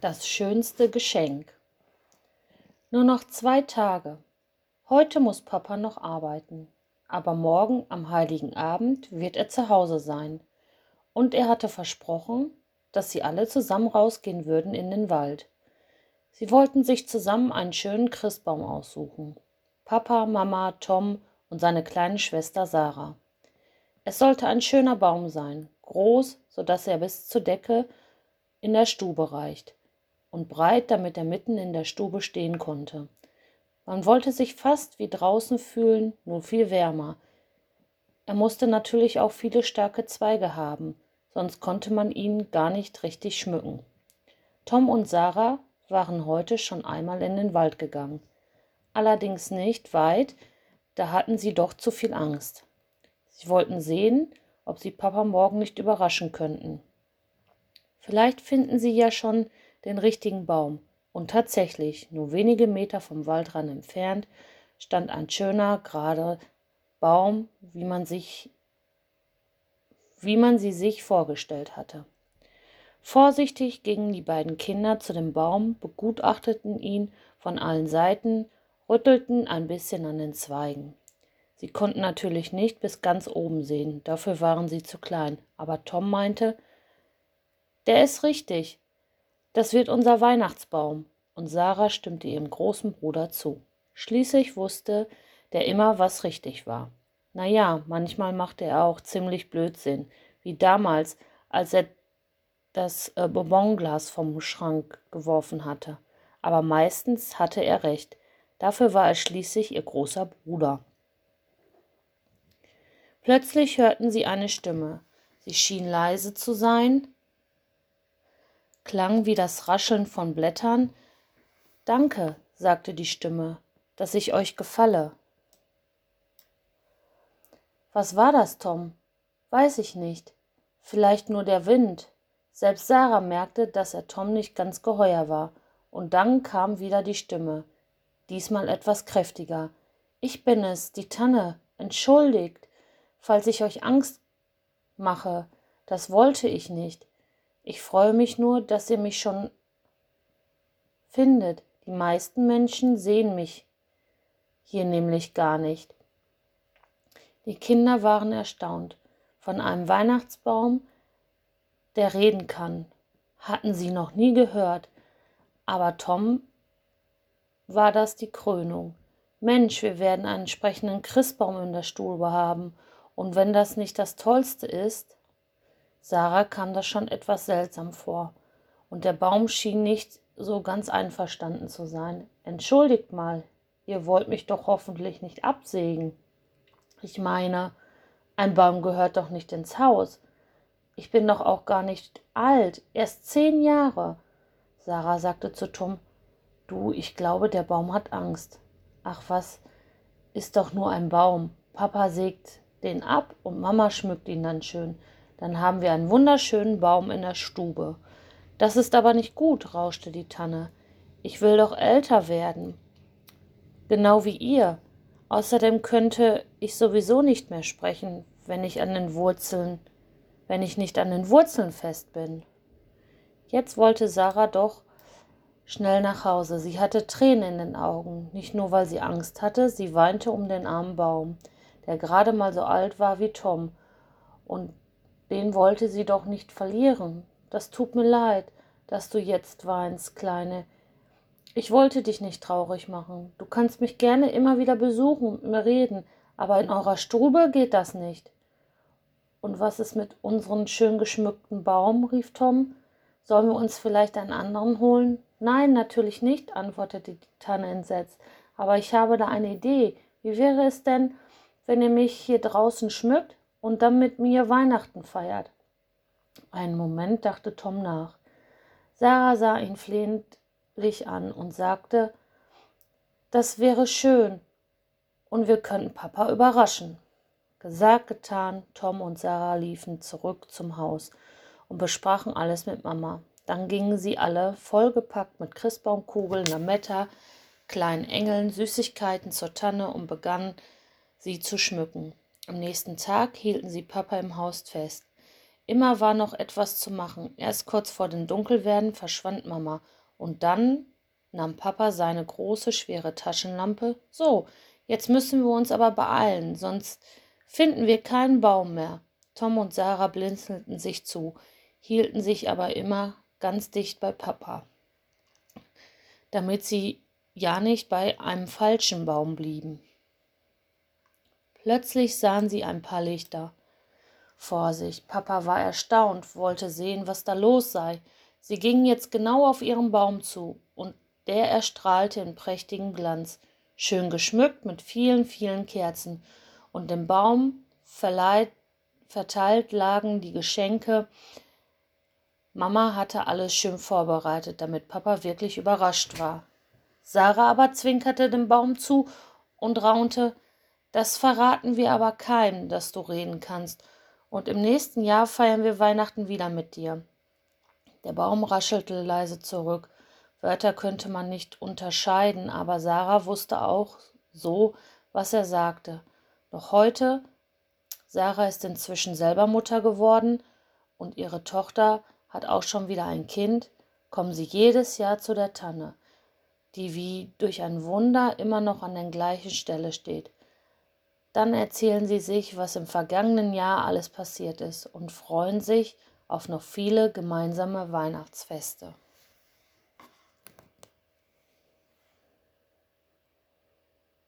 Das schönste Geschenk. Nur noch zwei Tage. Heute muss Papa noch arbeiten, aber morgen am heiligen Abend wird er zu Hause sein. Und er hatte versprochen, dass sie alle zusammen rausgehen würden in den Wald. Sie wollten sich zusammen einen schönen Christbaum aussuchen. Papa, Mama, Tom und seine kleine Schwester Sarah. Es sollte ein schöner Baum sein, groß, so dass er bis zur Decke in der Stube reicht und breit, damit er mitten in der Stube stehen konnte. Man wollte sich fast wie draußen fühlen, nur viel wärmer. Er musste natürlich auch viele starke Zweige haben, sonst konnte man ihn gar nicht richtig schmücken. Tom und Sarah waren heute schon einmal in den Wald gegangen. Allerdings nicht weit, da hatten sie doch zu viel Angst. Sie wollten sehen, ob sie Papa morgen nicht überraschen könnten. Vielleicht finden sie ja schon den richtigen Baum. Und tatsächlich, nur wenige Meter vom Waldrand entfernt, stand ein schöner, gerader Baum, wie man sich wie man sie sich vorgestellt hatte. Vorsichtig gingen die beiden Kinder zu dem Baum, begutachteten ihn von allen Seiten, rüttelten ein bisschen an den Zweigen. Sie konnten natürlich nicht bis ganz oben sehen, dafür waren sie zu klein, aber Tom meinte, der ist richtig, das wird unser Weihnachtsbaum. Und Sarah stimmte ihrem großen Bruder zu. Schließlich wusste der immer, was richtig war. Na ja, manchmal machte er auch ziemlich Blödsinn, wie damals, als er das äh, Bonbonglas vom Schrank geworfen hatte. Aber meistens hatte er recht. Dafür war er schließlich ihr großer Bruder. Plötzlich hörten sie eine Stimme. Sie schien leise zu sein, klang wie das Rascheln von Blättern. Danke, sagte die Stimme, dass ich euch gefalle. Was war das, Tom? Weiß ich nicht. Vielleicht nur der Wind. Selbst Sarah merkte, dass er Tom nicht ganz geheuer war. Und dann kam wieder die Stimme, diesmal etwas kräftiger. Ich bin es, die Tanne. Entschuldigt, falls ich euch Angst mache. Das wollte ich nicht. Ich freue mich nur, dass ihr mich schon findet. Die meisten Menschen sehen mich hier nämlich gar nicht. Die Kinder waren erstaunt. Von einem Weihnachtsbaum, der reden kann, hatten sie noch nie gehört. Aber Tom war das die Krönung. Mensch, wir werden einen sprechenden Christbaum in der Stube haben. Und wenn das nicht das Tollste ist, Sarah kam das schon etwas seltsam vor, und der Baum schien nicht so ganz einverstanden zu sein. Entschuldigt mal, ihr wollt mich doch hoffentlich nicht absägen. Ich meine, ein Baum gehört doch nicht ins Haus. Ich bin doch auch gar nicht alt, erst zehn Jahre. Sarah sagte zu Tom, du, ich glaube, der Baum hat Angst. Ach was, ist doch nur ein Baum. Papa sägt den ab und Mama schmückt ihn dann schön. Dann haben wir einen wunderschönen Baum in der Stube. Das ist aber nicht gut, rauschte die Tanne. Ich will doch älter werden. Genau wie ihr. Außerdem könnte ich sowieso nicht mehr sprechen, wenn ich an den Wurzeln, wenn ich nicht an den Wurzeln fest bin. Jetzt wollte Sarah doch schnell nach Hause. Sie hatte Tränen in den Augen, nicht nur weil sie Angst hatte, sie weinte um den armen Baum, der gerade mal so alt war wie Tom und den wollte sie doch nicht verlieren. Das tut mir leid, dass du jetzt weinst, Kleine. Ich wollte dich nicht traurig machen. Du kannst mich gerne immer wieder besuchen und mir reden, aber in eurer Stube geht das nicht. Und was ist mit unserem schön geschmückten Baum? rief Tom. Sollen wir uns vielleicht einen anderen holen? Nein, natürlich nicht, antwortete die Tanne entsetzt. Aber ich habe da eine Idee. Wie wäre es denn, wenn ihr mich hier draußen schmückt und dann mit mir Weihnachten feiert. Einen Moment dachte Tom nach. Sarah sah ihn flehentlich an und sagte, das wäre schön und wir könnten Papa überraschen. Gesagt, getan, Tom und Sarah liefen zurück zum Haus und besprachen alles mit Mama. Dann gingen sie alle, vollgepackt mit Christbaumkugeln, Lametta, kleinen Engeln, Süßigkeiten zur Tanne und begannen sie zu schmücken. Am nächsten Tag hielten sie Papa im Haus fest. Immer war noch etwas zu machen. Erst kurz vor dem Dunkelwerden verschwand Mama. Und dann nahm Papa seine große, schwere Taschenlampe. So, jetzt müssen wir uns aber beeilen, sonst finden wir keinen Baum mehr. Tom und Sarah blinzelten sich zu, hielten sich aber immer ganz dicht bei Papa, damit sie ja nicht bei einem falschen Baum blieben. Plötzlich sahen sie ein paar Lichter vor sich. Papa war erstaunt, wollte sehen, was da los sei. Sie gingen jetzt genau auf ihren Baum zu, und der erstrahlte in prächtigem Glanz, schön geschmückt mit vielen, vielen Kerzen, und dem Baum verteilt lagen die Geschenke. Mama hatte alles schön vorbereitet, damit Papa wirklich überrascht war. Sarah aber zwinkerte dem Baum zu und raunte, das verraten wir aber keinem, dass du reden kannst, und im nächsten Jahr feiern wir Weihnachten wieder mit dir. Der Baum raschelte leise zurück. Wörter könnte man nicht unterscheiden, aber Sarah wusste auch so, was er sagte. Doch heute, Sarah ist inzwischen selber Mutter geworden und ihre Tochter hat auch schon wieder ein Kind, kommen sie jedes Jahr zu der Tanne die wie durch ein Wunder immer noch an der gleichen Stelle steht. Dann erzählen sie sich, was im vergangenen Jahr alles passiert ist und freuen sich auf noch viele gemeinsame Weihnachtsfeste.